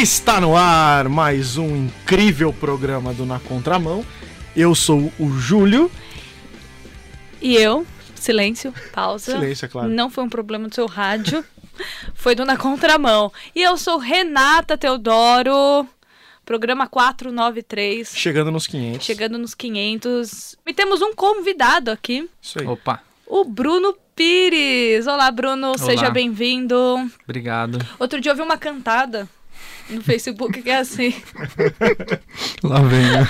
Está no ar mais um incrível programa do Na Contramão. Eu sou o Júlio. E eu, silêncio, pausa. Silêncio, é claro. Não foi um problema do seu rádio, foi do Na Contramão. E eu sou Renata Teodoro, programa 493. Chegando nos 500. Chegando nos 500. E temos um convidado aqui. Isso aí. Opa, O Bruno Pires. Olá, Bruno, seja bem-vindo. obrigado. Outro dia eu vi uma cantada no Facebook que é assim: Lá vem. né?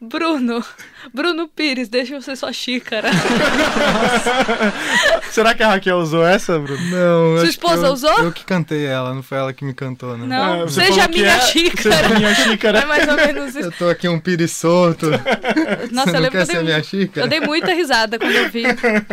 Bruno, Bruno Pires, deixa eu ser sua xícara. Será que a Raquel usou essa, Bruno? Não, Sua esposa eu, usou? Eu que cantei ela, não foi ela que me cantou, né? Não, Ah, você seja minha é- xícara. Seja minha É xícara. mais ou menos isso. Eu tô aqui um pires solto. Nossa, Você eu não lembro que eu ser dei, minha xícara? eu dei muita risada quando eu vi.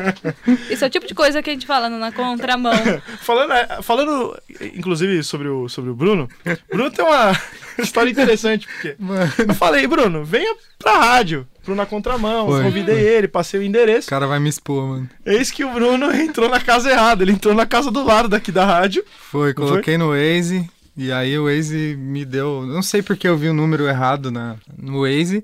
Isso é o tipo de coisa que a gente fala na contramão. Falando, é, falando, inclusive, sobre o, sobre o Bruno, Bruno tem uma história interessante, porque Mano, eu falei, Bruno, venha pra rádio, pro Na Contramão. Foi. Convidei ele, passei o o endereço. cara vai me expor, mano. Eis que o Bruno entrou na casa errada. Ele entrou na casa do lado daqui da rádio. Foi, coloquei no Waze. E aí o Waze me deu. Não sei porque eu vi o número errado na, no Waze.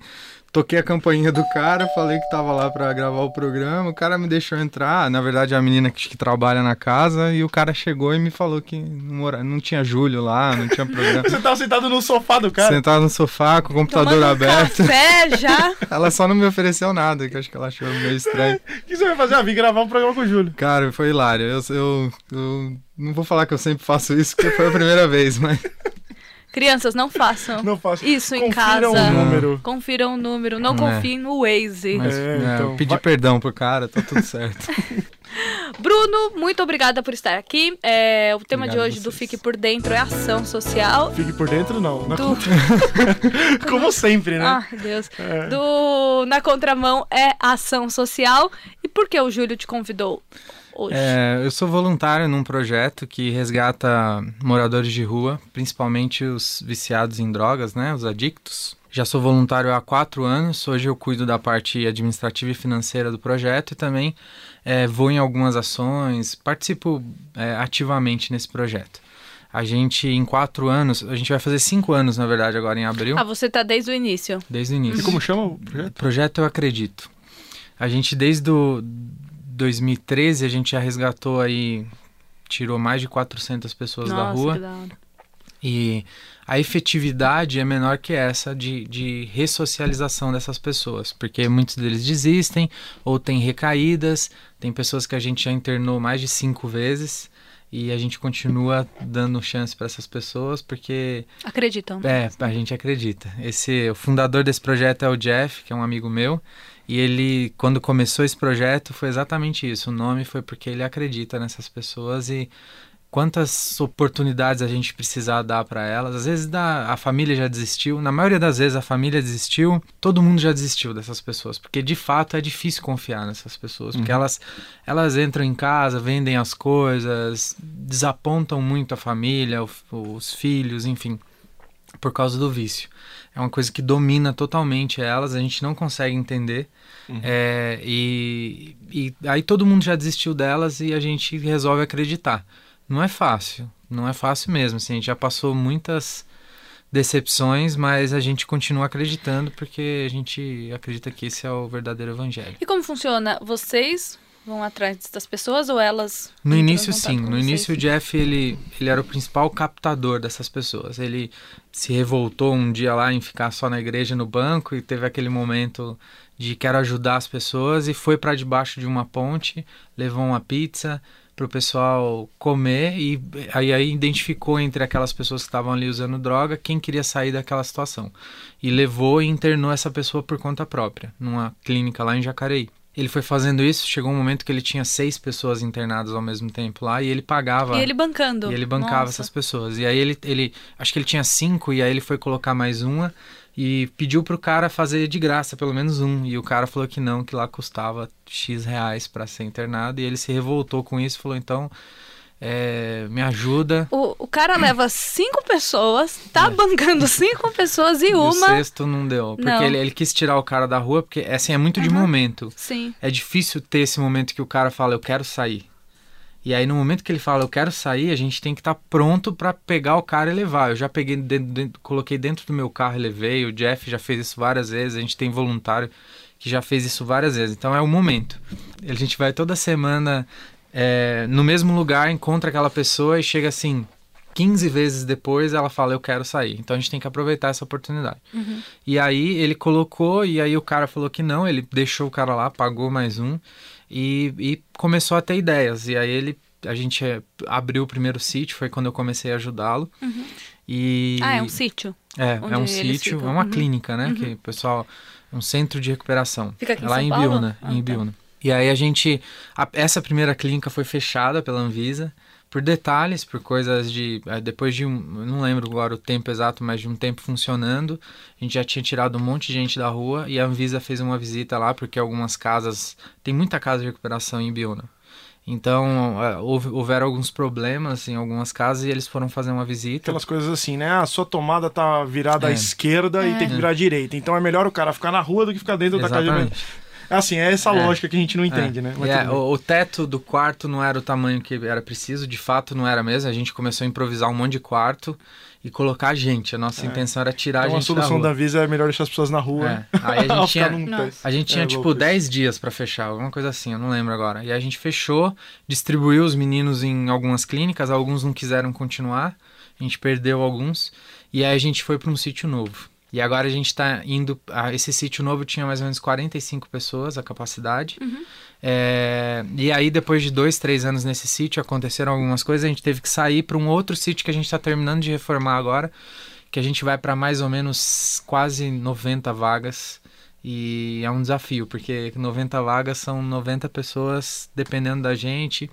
Toquei a campainha do cara, falei que tava lá pra gravar o programa. O cara me deixou entrar. Na verdade, é a menina que, que trabalha na casa. E o cara chegou e me falou que não, não tinha Júlio lá, não tinha programa. Você tava sentado no sofá do cara. Sentado no sofá com o computador Tomando um aberto. café já. Ela só não me ofereceu nada, que eu acho que ela achou meio estranho. O que você vai fazer? Ah, vim gravar um programa com o Júlio. Cara, foi hilário. Eu, eu, eu não vou falar que eu sempre faço isso, porque foi a primeira vez, mas. Crianças, não façam Não faço. isso em Confiram casa. o número. Confiram o número, não É. confiem no Waze. mas É, é, então, eu pedi vai- perdão pro cara, tá tudo certo. Bruno, muito obrigada por estar aqui. É, o tema Obrigado de hoje do. Fique Por Dentro é ação social. Fique por dentro, não. Na Do... contra- Como sempre, né? Ah, Deus. É. Do Na Contramão é ação social. E por que o Júlio te convidou hoje? É, eu sou voluntário num projeto que resgata moradores de rua, principalmente os viciados em drogas, né? Os adictos. Já sou voluntário há quatro anos. Hoje eu cuido da parte administrativa e financeira do projeto e também é, vou em algumas ações, participo é, ativamente nesse projeto. A gente, em quatro anos, a gente vai fazer cinco anos, na verdade, agora em abril, Ah, você tá desde o início. desde o E início. como chama o projeto? Projeto Eu Acredito. A gente, desde o 2013, a gente já resgatou aí, tirou mais de 400 pessoas da Nossa, rua. da hora. E a efetividade é menor que essa de, de ressocialização dessas pessoas, porque muitos deles desistem ou têm recaídas. Tem pessoas que a gente já internou mais de cinco vezes e a gente continua dando chance para essas pessoas porque Acreditam. é, a gente acredita. Esse, o fundador desse projeto é o Jeff, que é um amigo meu, e ele, quando começou esse projeto, foi exatamente isso. O nome foi porque ele acredita nessas pessoas e quantas oportunidades a gente precisar dar para elas. Às vezes dá, a família já desistiu, na maioria das vezes a família desistiu, todo mundo já desistiu dessas pessoas, porque de fato é difícil confiar nessas pessoas, porque elas elas entram em casa, vendem as coisas, desapontam muito a família, o- os filhos, enfim, por causa do vício. É uma coisa que domina totalmente elas, a gente não consegue entender. É, e, e aí todo mundo já desistiu delas e a gente resolve acreditar. Não é fácil, não é fácil mesmo. Assim, a gente já passou muitas decepções, mas a gente continua acreditando porque a gente acredita que esse é o verdadeiro evangelho. E como funciona? Vocês vão atrás das pessoas ou elas? No início, sim. No vocês? início, o Jeff ele, ele era o principal captador dessas pessoas. Ele se revoltou um dia lá em ficar só na igreja no banco e teve aquele momento de quero ajudar as pessoas e foi para debaixo de uma ponte, levou uma pizza para o pessoal comer e aí, aí identificou entre aquelas pessoas que estavam ali usando droga quem queria sair daquela situação e levou e internou essa pessoa por conta própria numa clínica lá em Jacareí. Ele foi fazendo isso, chegou um momento que ele tinha seis pessoas internadas ao mesmo tempo lá e ele pagava. E ele bancando. E ele bancava Nossa. essas pessoas. E aí ele, ele. Acho que ele tinha cinco, e aí ele foi colocar mais uma e pediu pro cara fazer de graça, pelo menos um. E o cara falou que não, que lá custava X reais para ser internado. E ele se revoltou com isso e falou: então, é, me ajuda. O, o cara leva cinco pessoas, tá bancando cinco pessoas e É. E o uma. sexto não deu. Porque Não. Ele, ele quis tirar o cara da rua, porque assim, é muito de Aham. momento. Sim. É difícil ter esse momento que o cara fala, eu quero sair. E aí, no momento que ele fala, eu quero sair, a gente tem que estar tá pronto para pegar o cara e levar. Eu já peguei, dentro, dentro, coloquei dentro do meu carro e levei. O Jeff já fez isso várias vezes. A gente tem voluntário que já fez isso várias vezes. Então é o momento. A gente vai toda semana é, no mesmo lugar, encontra aquela pessoa e chega assim, 15 vezes depois ela fala eu quero sair. Então a gente tem que aproveitar essa oportunidade. Uhum. E aí ele colocou e aí o cara falou que não, ele deixou o cara lá, pagou mais um e, e começou a ter ideias. E aí ele a gente é, abriu o primeiro sítio, foi quando eu comecei a ajudá-lo. Uhum. E... Ah, é um sítio? É, é um sítio, ficam. é uma uhum. clínica, né? Uhum. Que o pessoal. Um centro de recuperação. Fica aqui lá em, em Biúna. Ah, em tá. Biúna. E aí a gente. A, essa primeira clínica foi fechada pela Anvisa por detalhes, por coisas de. Eh, depois de um. Não lembro agora o tempo exato, mas de um tempo funcionando, a gente já tinha tirado um monte de gente da rua e a Anvisa fez uma visita lá, porque algumas casas. Tem muita casa de recuperação em Biona. Então, eh, houve, houveram alguns problemas em algumas casas e eles foram fazer uma visita. Aquelas coisas assim, né? A ah, sua tomada tá virada é. à esquerda é. e tem que virar à direita. Então é melhor o cara ficar na rua do que ficar dentro Exatamente. da casa de é assim, é essa é. lógica que a gente não é. entende, é. né? É, o, o, teto do quarto não era o tamanho que era preciso, de fato não era mesmo. A gente começou a improvisar um monte de quarto e colocar gente. A nossa é. intenção era tirar então, a gente a solução da, da Visa é melhor deixar as pessoas na rua. É. Aí a gente tinha, a gente tinha tipo 10 dias para fechar, alguma coisa assim, eu não lembro agora. E a gente fechou, distribuiu os meninos em algumas clínicas, alguns não quiseram continuar, a gente perdeu alguns, e aí a gente foi para um sítio novo. E agora a gente está indo. A, esse sítio novo tinha mais ou menos 45 pessoas a capacidade. Uhum. É, e aí, depois de dois, três anos nesse sítio, aconteceram algumas coisas. A gente teve que sair para um outro sítio que a gente está terminando de reformar agora. Que a gente vai para mais ou menos quase 90 vagas. E é um desafio, porque 90 vagas são 90 pessoas dependendo da gente.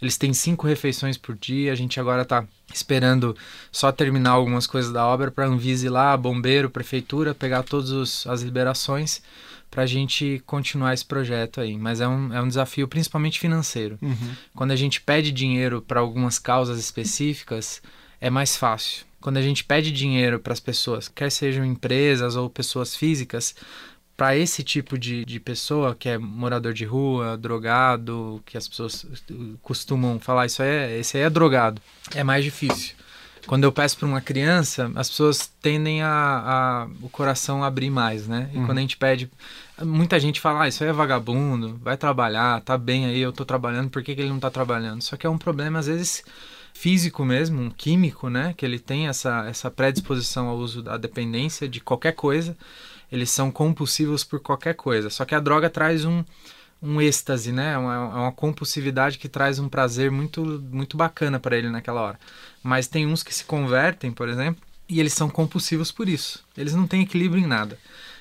Eles têm cinco refeições por dia. A gente agora está esperando só terminar algumas coisas da obra para Anvise lá, bombeiro, prefeitura, pegar todas as liberações para a gente continuar esse projeto aí. Mas é um, é um desafio principalmente financeiro. Uhum. Quando a gente pede dinheiro para algumas causas específicas, é mais fácil. Quando a gente pede dinheiro para as pessoas, quer sejam empresas ou pessoas físicas, para esse tipo de, de pessoa, que é morador de rua, drogado, que as pessoas costumam falar, isso aí é, esse aí é drogado, é mais difícil. Quando eu peço para uma criança, as pessoas tendem a, a, o coração abrir mais, né? E uhum. quando a gente pede, muita gente fala, ah, isso aí é vagabundo, vai trabalhar, tá bem aí, eu tô trabalhando, por que, que ele não tá trabalhando? Só que é um problema, às vezes, físico mesmo, um químico, né? Que ele tem essa, essa predisposição ao uso da dependência de qualquer coisa eles são compulsivos por qualquer coisa. Só que a droga traz um, um êxtase, né? É uma, é uma compulsividade que traz um prazer muito, muito bacana para ele naquela hora. Mas tem uns que se convertem, por exemplo, e eles são compulsivos por isso. Eles não têm equilíbrio em nada.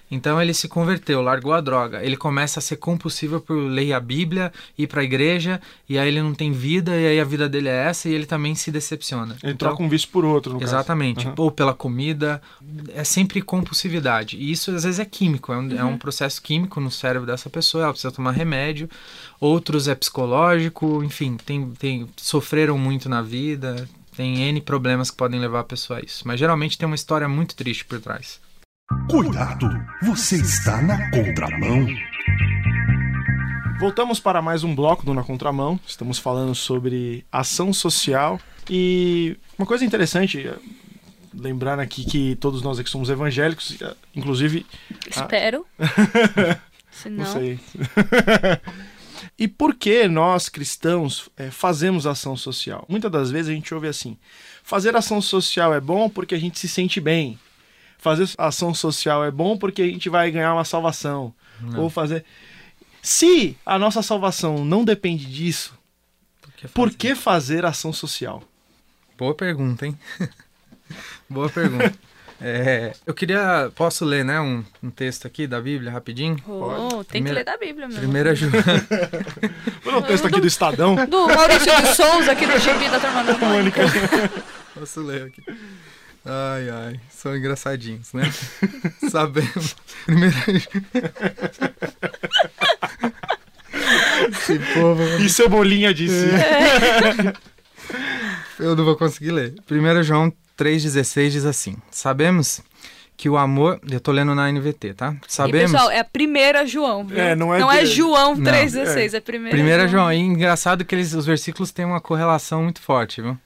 Então ele se converteu, largou a droga. Ele começa a ser compulsivo por ler a Bíblia, ir para a igreja, e aí ele não tem vida, e aí a vida dele é essa, e ele também se decepciona. Ele então, troca um vício por outro, no Exatamente. Uhum. Ou pela comida. É sempre compulsividade. E isso às vezes é químico, é um, uhum. é um uhum. processo químico no cérebro dessa pessoa, ela precisa tomar remédio. Outros é psicológico, enfim, tem, tem, sofreram muito na vida, tem N problemas que podem levar a pessoa a isso. Mas geralmente tem uma história muito triste por trás. Cuidado, você está na contramão. Voltamos para mais um bloco do Na Contramão. Estamos falando sobre ação social e uma coisa interessante, lembrando aqui que todos nós aqui somos evangélicos, inclusive. Espero. Senão... Não sei. e por que nós cristãos é, fazemos ação social? Muitas das vezes a gente ouve assim: fazer ação social é bom porque a gente se sente bem fazer ação social é bom porque a gente vai ganhar uma salvação. Não. Ou fazer. Se a nossa salvação não depende disso, por que fazer, por que fazer ação social? Boa pergunta, hein? Boa pergunta. É, eu queria. Posso ler, né? Um, um texto aqui da Bíblia rapidinho? Oh, tem Primeira, que ler da Bíblia, meu. Primeira João. Vou ler um texto aqui do Estadão. Do Maurício de Souza, aqui do GB da Turma da Mônica. Posso ler aqui. Ai, ai, são engraçadinhos, né? Sabemos. Primeira. Esse povo. E Cebolinha disse. É. Eu não vou conseguir ler. 1 João 3,16 diz assim: Sabemos que o amor. Eu tô lendo na NVT, tá? Sabemos. E, pessoal, é a primeira João, viu? É, não é não é de- João Não. 3,16, é, primeira, Primeira João. E engraçado que eles, os versículos têm uma correlação muito forte, viu?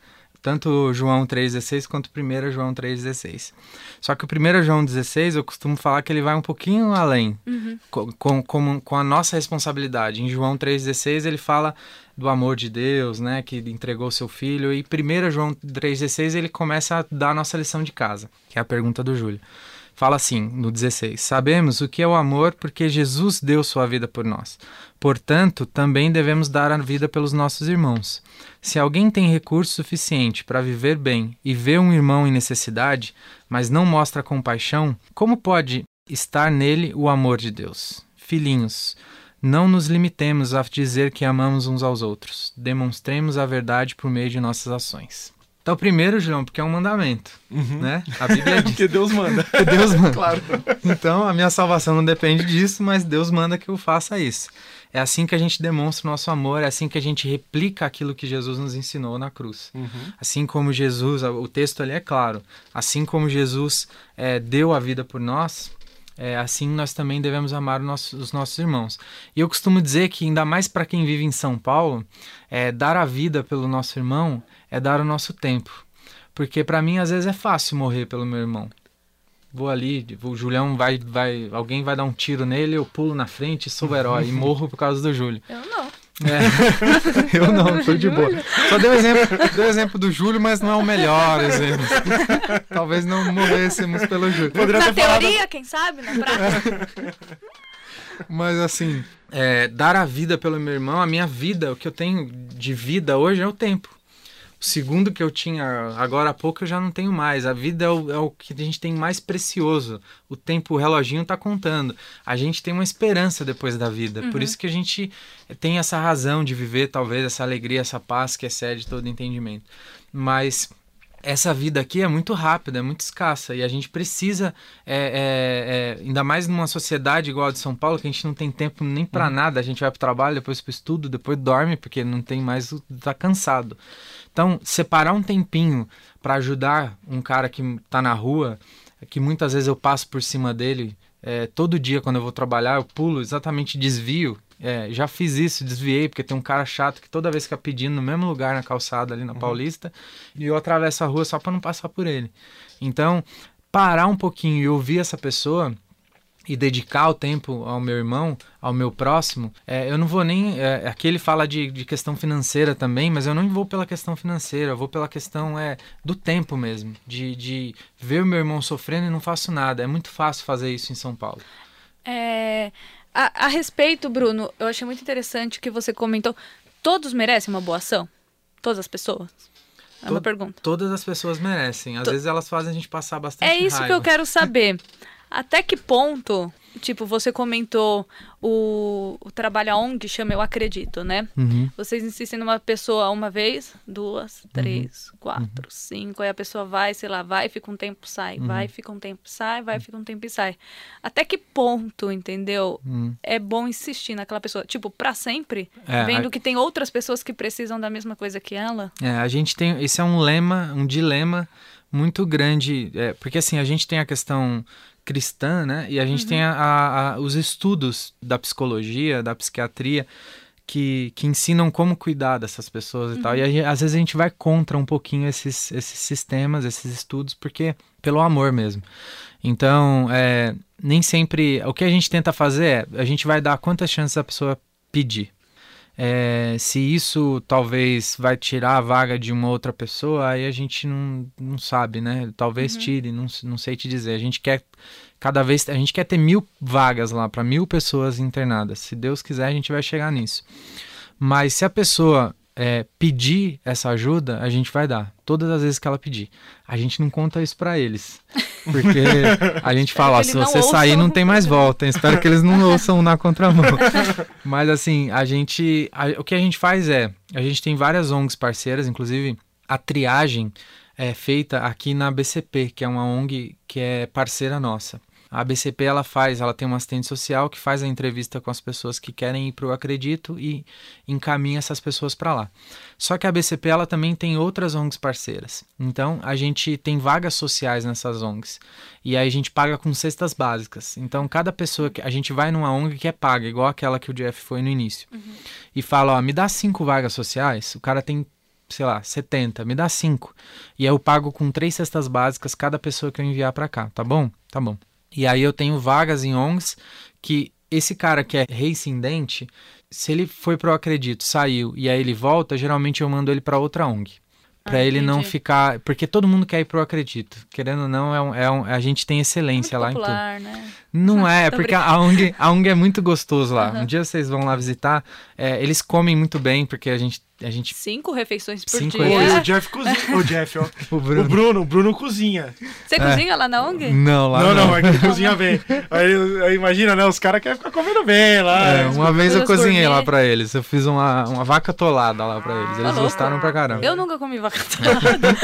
Tanto João 3,16 quanto 1 João 3,16. Só que o 1 João 16, eu costumo falar que ele vai um pouquinho além, co- com, com, com a nossa responsabilidade. Em João 3,16 ele fala do amor de Deus, né, que entregou seu filho. E 1 João 3,16 ele começa a dar a nossa lição de casa, que é a pergunta do Júlio. Fala assim, no 16: Sabemos o que é o amor porque Jesus deu sua vida por nós. Portanto, também devemos dar a vida pelos nossos irmãos. Se alguém tem recurso suficiente para viver bem e vê um irmão em necessidade, mas não mostra compaixão, como pode estar nele o amor de Deus? Filhinhos, não nos limitemos a dizer que amamos uns aos outros. Demonstremos a verdade por meio de nossas ações. Então, primeiro, João, porque é um mandamento, né? A Bíblia diz Porque Deus manda. que Deus manda. Claro. Então, a minha salvação não depende disso, mas Deus manda que eu faça isso. É assim que a gente demonstra o nosso amor, é assim que a gente replica aquilo que Jesus nos ensinou na cruz. Assim como Jesus, o texto ali é claro, assim como Jesus eh, deu a vida por nós, é, assim nós também devemos amar nosso- os nossos irmãos. E eu costumo dizer que, ainda mais para quem vive em São Paulo, é, dar a vida pelo nosso irmão é dar o nosso tempo. Porque para mim, às vezes, é fácil morrer pelo meu irmão. Vou ali, o Julião vai, vai, alguém vai dar um tiro nele, eu pulo na frente, sou o herói e morro por causa do Júlio. Eu não. É. eu não, tô de boa. Só deu exemplo, deu exemplo do Júlio, mas não é o melhor exemplo. Talvez não morrêssemos pelo Júlio. Poderia Na ter falado. teoria, quem sabe? Na prática. Mas assim, é, dar a vida pelo meu irmão, a minha vida, o que eu tenho de vida hoje é o tempo. O segundo que eu tinha agora há pouco eu já não tenho mais. A vida é o, é o que a gente tem mais precioso. O tempo, o reloginho tá contando. A gente tem uma esperança depois da vida. Por isso que a gente tem essa razão de viver, talvez, essa alegria, essa paz que excede todo entendimento. Mas essa vida aqui é muito rápida, é muito escassa e a gente precisa, é, é, é, ainda mais numa sociedade igual a de São Paulo, que a gente não tem tempo nem para nada, a gente vai para o trabalho, depois para o estudo, depois dorme porque não tem mais, tá cansado. Então, separar um tempinho para ajudar um cara que tá na rua, que muitas vezes eu passo por cima dele, é, todo dia quando eu vou trabalhar, eu pulo, exatamente desvio. É, já fiz isso, desviei, porque tem um cara chato que toda vez fica pedindo no mesmo lugar na calçada ali na Paulista, e eu atravesso a rua só para não passar por ele. Então, parar um pouquinho e ouvir essa pessoa e dedicar o tempo ao meu irmão, ao meu próximo, é, eu não vou nem. É, aqui ele fala de, de questão financeira também, mas eu não vou pela questão financeira, eu vou pela questão é, do tempo mesmo, de, de ver o meu irmão sofrendo e não faço nada. É muito fácil fazer isso em São Paulo. É, a, a respeito, Bruno, eu achei muito interessante o que você comentou. Todos merecem uma boa ação? Todas as pessoas? É uma pergunta. Todas as pessoas merecem. Às vezes elas fazem a gente passar bastante É isso que eu raiva. quero saber. Até que ponto, tipo, você comentou o, o trabalho a ONG chama Eu Acredito, né? Uhum. Vocês insistem numa pessoa uma vez, duas, três, quatro, cinco, aí a pessoa vai, sei lá, vai, fica um tempo, sai, vai, fica um tempo, sai, vai, fica um tempo e sai. Até que ponto, entendeu? Hum. É bom insistir naquela pessoa, tipo, pra sempre, É, vendo a- que tem outras pessoas que precisam da mesma coisa que ela. É, a gente tem. Esse é um lema, um dilema muito grande. é, porque assim, a gente tem a questão cristã, né? E a gente tem a- a- os estudos da psicologia, da psiquiatria. Que, que ensinam como cuidar dessas pessoas e tal. E aí, às vezes a gente vai contra um pouquinho esses, esses sistemas, esses estudos, porque pelo amor mesmo. Então, é, nem sempre. O que a gente tenta fazer é: a gente vai dar quantas chances a pessoa pedir. É, se isso talvez vai tirar a vaga de uma outra pessoa, aí a gente não, não sabe, né? Talvez tire, não, não sei te dizer. A gente quer cada vez, a gente quer ter mil vagas lá para mil pessoas internadas. Se Deus quiser, a gente vai chegar nisso. Mas se a pessoa é, pedir essa ajuda, a gente vai dar. Todas as vezes que ela pedir. A gente não conta isso para eles. Porque a gente fala, se você sair, ouçam. não tem mais volta. hein? Espero que eles não ouçam na contramão. Mas assim, a gente. a- o que a gente faz é. A gente tem várias ONGs parceiras, inclusive a triagem é feita aqui na BCP, que é uma ONG que é parceira nossa. A ABCP ela faz, ela tem uma assistente social que faz a entrevista com as pessoas que querem ir para o Acredito e encaminha essas pessoas para lá. Só que a ABCP ela também tem outras ONGs parceiras. Então a gente tem vagas sociais nessas ONGs e aí a gente paga com cestas básicas. Então cada pessoa que a gente vai numa ONG que é paga, igual aquela que o Jeff foi no início, uhum. e fala, ó, me dá cinco vagas sociais. O cara tem sei lá, 70, me dá 5. E aí eu pago com três cestas básicas cada pessoa que eu enviar para cá, tá bom? Tá bom. E aí eu tenho vagas em ONGs que esse cara que é reincidente, se ele foi pro Acredito, saiu e aí ele volta, geralmente eu mando ele para outra ONG para ah, ele não ficar. Porque todo mundo quer ir pro Acredito. Querendo ou não, é um, é um, a gente tem excelência muito lá popular, em tudo. Né? Não é, é porque a ONG, a ONG é muito gostoso lá. Uhum. Um dia vocês vão lá visitar. É, eles comem muito bem, porque a gente. A gente... Cinco refeições por Cinco dia. Refeições. O Jeff cozinha. o Jeff, ó. o, Bruno. o Bruno. O Bruno cozinha. Você é. cozinha lá na ONG? Não, lá não. Não, não, é que cozinha bem. Aí, aí, imagina, né? Os caras querem ficar comendo bem lá. É, uma vez eu cozinhei lá pra eles. Eu fiz uma, uma vaca tolada lá pra eles. Eles tá gostaram pra caramba. Eu nunca comi vaca tolada.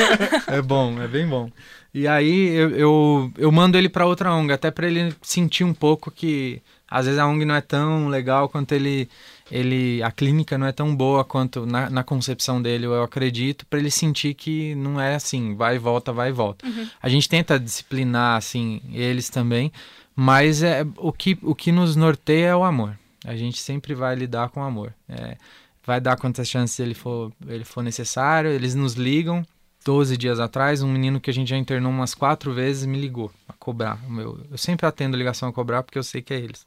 é bom, é bem bom. E aí eu, eu, eu mando ele para outra ONG, até para ele sentir um pouco que às vezes a ONG não é tão legal quanto ele ele a clínica não é tão boa quanto na, na concepção dele, eu acredito, para ele sentir que não é assim, vai e volta, vai e volta. Uhum. A gente tenta disciplinar assim eles também, mas é o que o que nos norteia é o amor. A gente sempre vai lidar com amor. É, vai dar quantas chances ele for ele for necessário, eles nos ligam 12 dias atrás, um menino que a gente já internou umas quatro vezes me ligou a cobrar. Meu, eu sempre atendo ligação a cobrar porque eu sei que é eles.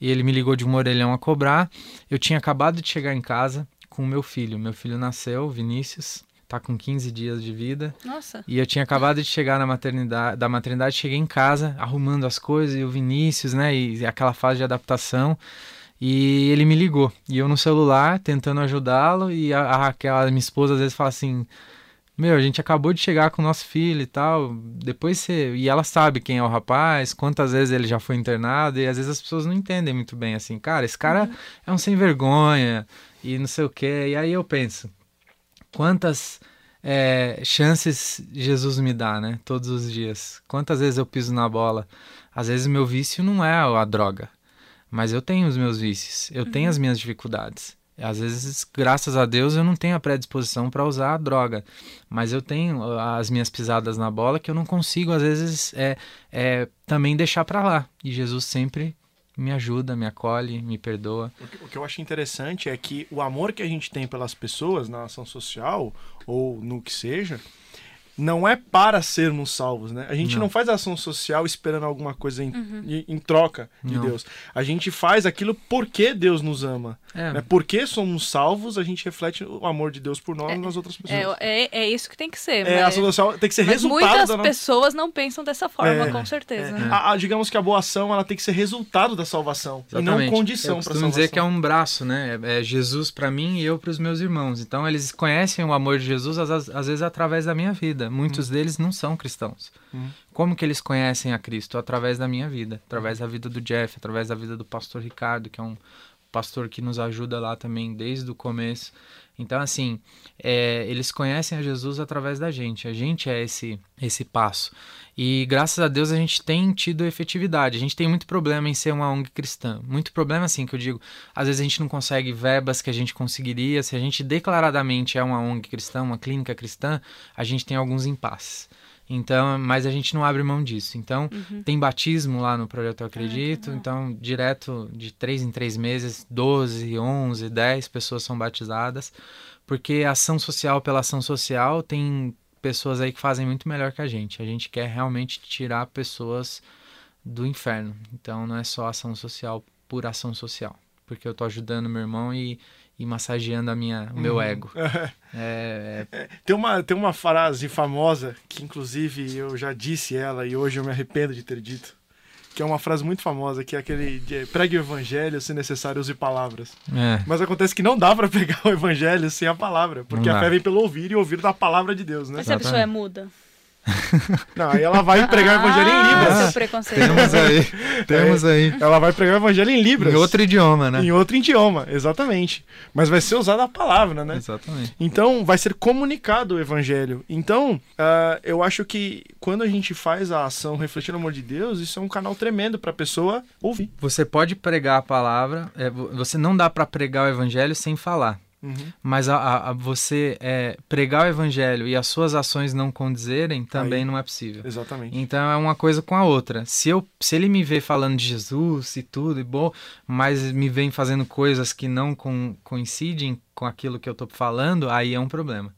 E ele me ligou de um orelhão a cobrar. Eu tinha acabado de chegar em casa com o meu filho. Meu filho nasceu, Vinícius, tá com 15 dias de vida. Nossa. E eu tinha acabado de chegar na maternidade, da maternidade, cheguei em casa arrumando as coisas e o Vinícius, né, e aquela fase de adaptação. E ele me ligou. E eu no celular tentando ajudá-lo e a, a minha esposa, às vezes fala assim: meu, a gente acabou de chegar com o nosso filho e tal. Depois você. E ela sabe quem é o rapaz, quantas vezes ele já foi internado, e às vezes as pessoas não entendem muito bem assim, cara, esse cara uhum. é um sem vergonha e não sei o quê. E aí eu penso, quantas é, chances Jesus me dá, né? Todos os dias. Quantas vezes eu piso na bola? Às vezes meu vício não é a droga, mas eu tenho os meus vícios, eu uhum. tenho as minhas dificuldades. Às vezes, graças a Deus, eu não tenho a predisposição para usar a droga, mas eu tenho ah, as minhas pisadas na bola que eu não consigo, às vezes, é, é também deixar para lá. E Jesus sempre me ajuda, me acolhe, me perdoa. O que, o que, eu acho interessante é que o amor que a gente tem pelas pessoas na ação social, ou no que seja, não é para sermos salvos, né? A gente não, não faz ação social esperando alguma coisa em, uhum. em, em troca de não. Deus. A gente faz aquilo porque Deus nos ama. É. Né? Porque somos salvos, a gente reflete o amor de Deus por nós é, nas outras pessoas. É, é, é, isso que tem que ser. É, mas... a ação social tem que ser mas resultado muitas da pessoas não pensam dessa forma, é, com certeza. É. A, a, digamos que a boa ação ela tem que ser resultado da salvação Exatamente. e não condição para salvação. dizer que é um braço, né? É Jesus para mim e eu para os meus irmãos. Então eles conhecem o amor de Jesus às, às vezes através da minha vida. Muitos hum. deles não são cristãos. Hum. Como que eles conhecem a Cristo? Através da minha vida, através da vida do Jeff, através da vida do pastor Ricardo, que é um pastor que nos ajuda lá também desde o começo. Então, assim, é, eles conhecem a Jesus através da gente. A gente é esse, esse passo. E graças a Deus a gente tem tido efetividade. A gente tem muito problema em ser uma ONG cristã. Muito problema, assim, que eu digo. Às vezes a gente não consegue verbas que a gente conseguiria. Se a gente declaradamente é uma ONG cristã, uma clínica cristã, a gente tem alguns impasses. Então, mas a gente não abre mão disso. Então, uhum. tem batismo lá no Projeto Eu Acredito. Ah, então, direto de três em três meses, 12, 11, 10 pessoas são batizadas. Porque ação social pela ação social tem pessoas aí que fazem muito melhor que a gente. A gente quer realmente tirar pessoas do inferno. Então, não é só ação social por ação social. Porque eu tô ajudando meu irmão e e massageando a minha, o meu uhum. ego. é, é... Tem, uma, tem uma frase famosa que, inclusive, eu já disse ela e hoje eu me arrependo de ter dito. Que é uma frase muito famosa, que é aquele de, pregue o evangelho, se necessário, use palavras. É. Mas acontece que não dá para pegar o evangelho sem a palavra, porque a fé vem pelo ouvir e ouvir da palavra de Deus, né? Mas se a pessoa é muda? Não, aí ela vai pregar o evangelho em Ah, Libras. preconceito. Temos aí, temos aí. Ela vai pregar o evangelho em Libras. Em outro idioma, né? Em outro idioma, exatamente. Mas vai ser usada a palavra, né? Exatamente. Então, vai ser comunicado o evangelho. Então, ah, eu acho que quando a gente faz a ação refletindo o amor de Deus, isso é um canal tremendo para a pessoa ouvir. Você pode pregar a palavra, é, vo- você não dá para pregar o evangelho sem falar. Uhum. Mas a, a- você é, pregar o evangelho e as suas ações não condizerem também Aí. não é possível. Exatamente. Então é uma coisa com a outra. Se, eu, se ele me vê falando de Jesus e tudo, e bom, mas me vem fazendo coisas que não com- coincidem com aquilo que eu tô falando, aí é um problema.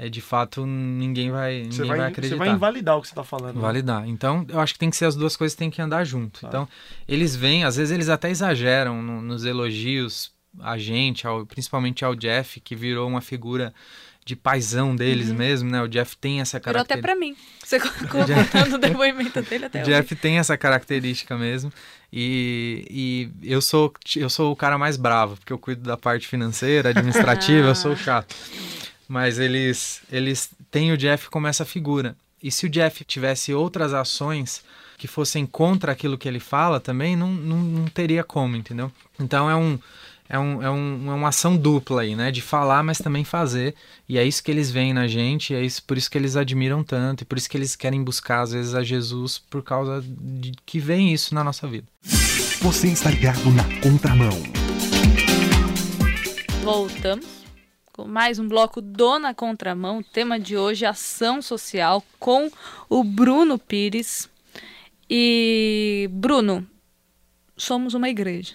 É de fato ninguém vai, ninguém Você vai, vai, você acreditar. vai invalidar o que você está falando. né? Validar. Então, eu acho que tem que ser as duas coisas têm que andar junto. Tá. Então, eles vêm, às vezes eles até exageram no- nos elogios a gente, ao- principalmente ao Jeff, que virou uma figura de paisão deles mesmo, né? O Jeff tem essa Virou até característica. pra mim. Você contando o depoimento dele até O hoje. Jeff tem essa característica mesmo. E, e eu, sou, eu sou o cara mais bravo, porque eu cuido da parte financeira, administrativa, eu sou o chato. Mas eles, eles têm o Jeff como essa figura. E se o Jeff tivesse outras ações que fossem contra aquilo que ele fala também, não, não, não teria como, entendeu? Então é um. É, um, é, um, é uma ação dupla aí, né? De falar, mas também fazer. E é isso que eles veem na gente, e é isso, por isso que eles admiram tanto, e por isso que eles querem buscar, às vezes, a Jesus, por causa de que vem isso na nossa vida. Você está ligado na contramão. Voltamos com mais um bloco do Na Contramão. O tema de hoje é ação social com o Bruno Pires. E, Bruno, somos uma igreja.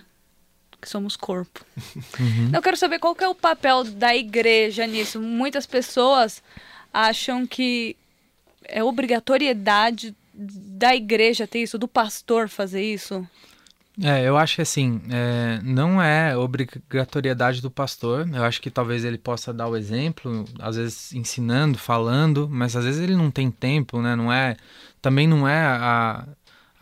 Que Somos corpo. Eu quero saber qual que é o papel da igreja nisso. Muitas pessoas acham que é obrigatoriedade da igreja ter isso, do pastor fazer isso. É, eu acho que assim, é, não é obrigatoriedade do pastor. Eu acho que talvez ele possa dar o exemplo, às vezes ensinando, falando, mas às vezes ele não tem tempo, né? Não é, também não é a,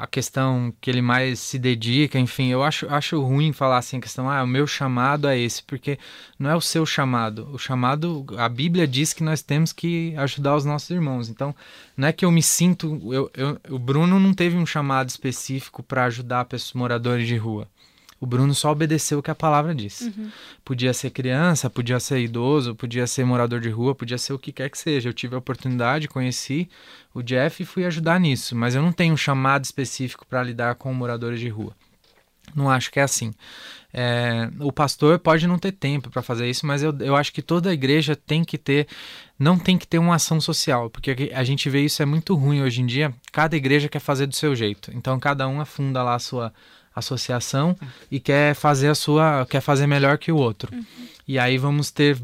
a questão que ele mais se dedica, enfim. Eu acho, acho ruim falar assim a questão, ah, o meu chamado é esse, porque não é o seu chamado. O chamado, a Bíblia diz que nós temos que ajudar os nossos irmãos. Então, não é que eu me sinto. Eu, eu, o Bruno não teve um chamado específico para ajudar pessoas moradores de rua. O Bruno só obedeceu o que a palavra disse. Podia ser criança, podia ser idoso, podia ser morador de rua, podia ser o que quer que seja. Eu tive a oportunidade, conheci o Jeff e fui ajudar nisso, mas eu não tenho um chamado específico para lidar com moradores de rua. Não acho que é assim. É, o pastor pode não ter tempo para fazer isso, mas eu, eu acho que toda a igreja tem que ter, não tem que ter uma ação social, porque a gente vê isso é muito ruim hoje em dia. Cada igreja quer fazer do seu jeito, então cada um afunda lá a sua associação e quer fazer a sua, quer fazer melhor que o outro. E aí vamos ter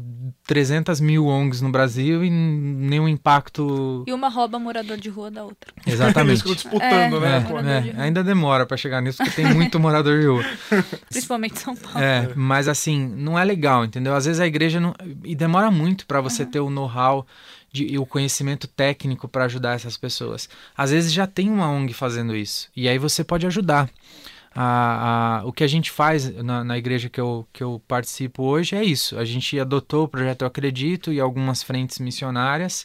300 mil ONGs no Brasil e nenhum impacto. E uma rouba morador de rua da outra. Eles Exatamente. ficam disputando, É, né? É, de é, rua. ainda demora para chegar nisso porque tem muito morador de rua. Principalmente em São Paulo. É, mas assim, não é legal, entendeu? Às vezes a igreja não. E demora muito para você ter o know-how de- e o conhecimento técnico para ajudar essas pessoas. Às vezes já tem uma ONG fazendo isso. E aí você pode ajudar. A, a- o que a gente faz na, na igreja que eu, que eu participo hoje é isso. A gente adotou o projeto Eu Acredito e algumas frentes missionárias,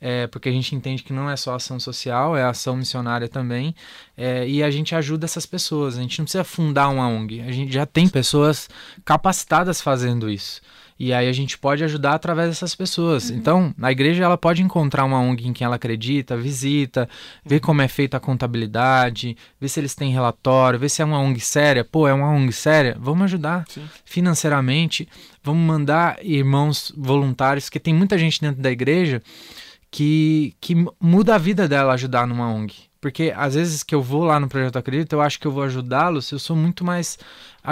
é, porque a gente entende que não é só ação social, é ação missionária também. É, e a gente ajuda essas pessoas. A gente não precisa fundar uma ONG. A gente já tem pessoas capacitadas fazendo isso. E aí a gente pode ajudar através dessas pessoas. Então, a igreja ela pode encontrar uma ONG em quem ela acredita, visita, ver como é feita a contabilidade, ver se eles têm relatório, ver se é uma ONG séria. Pô, é uma ONG séria? Vamos ajudar Sim. financeiramente. Vamos mandar irmãos voluntários, porque tem muita gente dentro da igreja que, que muda a vida dela ajudar numa ONG. Porque às vezes que eu vou lá no Projeto Acredito, eu acho que eu vou ajudá-los, eu sou muito mais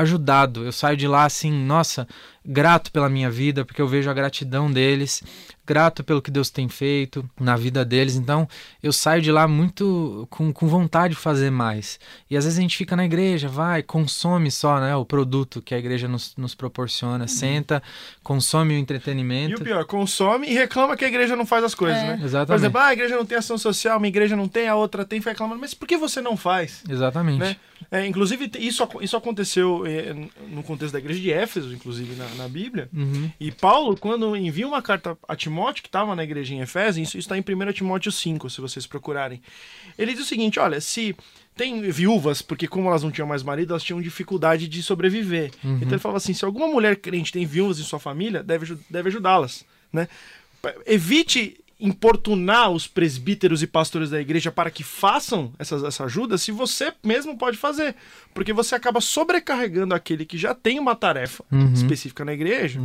ajudado. Eu saio de lá assim, nossa, grato pela minha vida, porque eu vejo a gratidão deles, grato pelo que Deus tem feito na vida deles. Então, eu saio de lá muito com, com vontade de fazer mais. E às vezes a gente fica na igreja, vai, consome só né, o produto que a igreja nos, nos proporciona, senta, consome o E entretenimento. o pior, consome e reclama que a igreja não faz as coisas, É. né? Por Exatamente. exemplo, ah, a igreja não tem ação social, uma igreja não tem, a outra tem, fica reclamando. Mas por que você não faz? Exatamente. Né? É, inclusive, isso, isso aconteceu no contexto da igreja de Éfeso, inclusive, na, na Bíblia. Uhum. E Paulo, quando envia uma carta a Timóteo, que estava na igreja em Efésio, isso está em 1 Timóteo 5, se vocês procurarem. Ele diz o seguinte: olha, se tem viúvas, porque como elas não tinham mais marido, elas tinham dificuldade de sobreviver. Então ele falava assim: se alguma mulher crente tem viúvas em sua família, deve, deve ajudá-las. Né? Evite importunar os presbíteros e pastores da igreja para que façam essas, essa ajuda se você mesmo pode fazer. Porque você acaba sobrecarregando aquele que já tem uma tarefa específica na igreja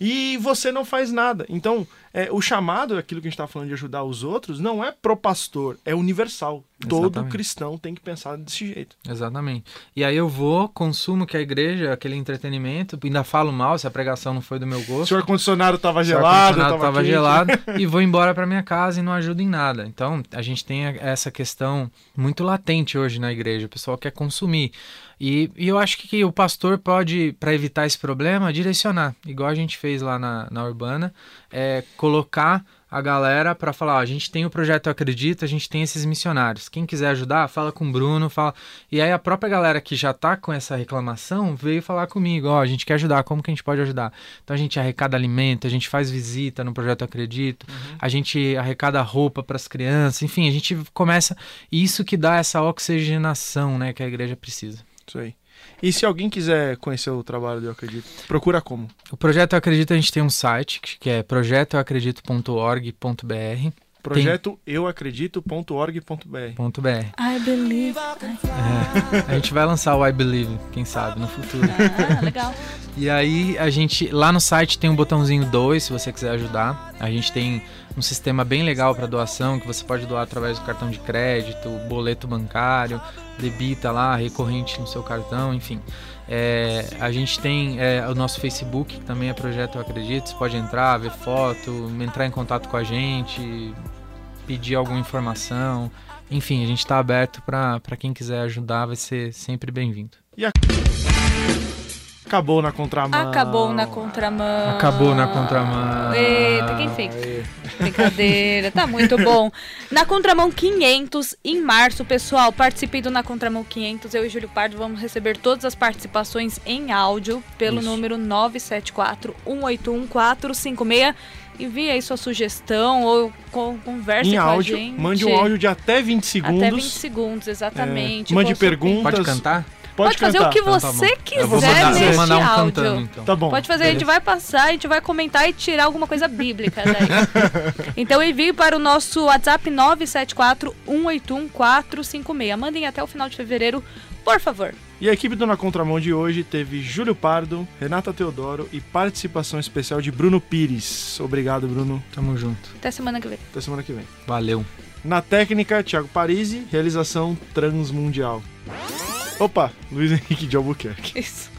e você não faz nada. Então, é, o chamado, aquilo que a gente está falando de ajudar os outros, não é pro pastor, é universal. Todo Exatamente. cristão tem que pensar desse jeito. Exatamente. E aí eu vou, consumo que a igreja, aquele entretenimento, ainda falo mal se a pregação não foi do meu gosto. Se o ar-condicionado estava Se o gelado, ar-condicionado tava gelado e vou embora para minha casa e não ajuda em nada. Então, a gente tem essa questão muito latente hoje na igreja. O pessoal quer consumir. E, e eu acho que o pastor pode, para evitar esse problema, direcionar. Igual a gente fez lá na, na Urbana, é colocar a galera para falar: ó, a gente tem o projeto Eu Acredito, a gente tem esses missionários. Quem quiser ajudar, fala com o Bruno. fala E aí a própria galera que já tá com essa reclamação veio falar comigo: ó, a gente quer ajudar, como que a gente pode ajudar? Então a gente arrecada alimento, a gente faz visita no projeto Acredito, a gente arrecada roupa para as crianças, enfim, a gente começa. Isso que dá essa oxigenação né, que a igreja precisa. Isso aí. E se alguém quiser conhecer o trabalho do Eu Acredito, procura como? O projeto Eu Acredito, a gente tem um site que é projetoeuacredito.org.br. Projeto euacredito.org.br. Ponto .br. I believe. É, a gente vai lançar o I Believe, quem sabe, no futuro. Ah, legal. E aí a gente lá no site tem um botãozinho dois se você quiser ajudar. A gente tem um sistema bem legal para doação que você pode doar através do cartão de crédito, boleto bancário, debita lá recorrente no seu cartão, enfim. É, a gente tem é, o nosso Facebook, que também é Projeto Eu Acredito. Você pode entrar, ver foto, entrar em contato com a gente, pedir alguma informação. Enfim, a gente está aberto para quem quiser ajudar, vai ser sempre bem-vindo. Acabou na contramão. Acabou na contramão. Acabou na contramão. Eita, quem fez? Brincadeira, tá muito bom. Na Contramão 500, em março, pessoal, participem do Na Contramão 500. Eu e Júlio Pardo vamos receber todas as participações em áudio pelo Isso. número 974-181-456. Envie aí sua sugestão ou con- converse Em com áudio, a gente. mande um áudio de até 20 segundos. Até 20 segundos, exatamente. É, mande perguntas. Pode cantar? Pode, fazer o que Então tá você bom. quiser Eu vou mandar, neste vou mandar um áudio. cantando então. Tá bom. Pode fazer, a gente vai passar, a gente vai comentar e tirar alguma coisa bíblica daí. então envie para o nosso WhatsApp 974-181-456. Mandem até o final de fevereiro, por favor. E a equipe do Na Contramão de hoje teve Júlio Pardo, Renata Teodoro e participação especial de Bruno Pires. Obrigado, Bruno. Tamo junto. Até semana que vem. Até semana que vem. Valeu. Na técnica, Thiago Parisi, realização Transmundial. Opa, Luiz Henrique de Albuquerque. Isso.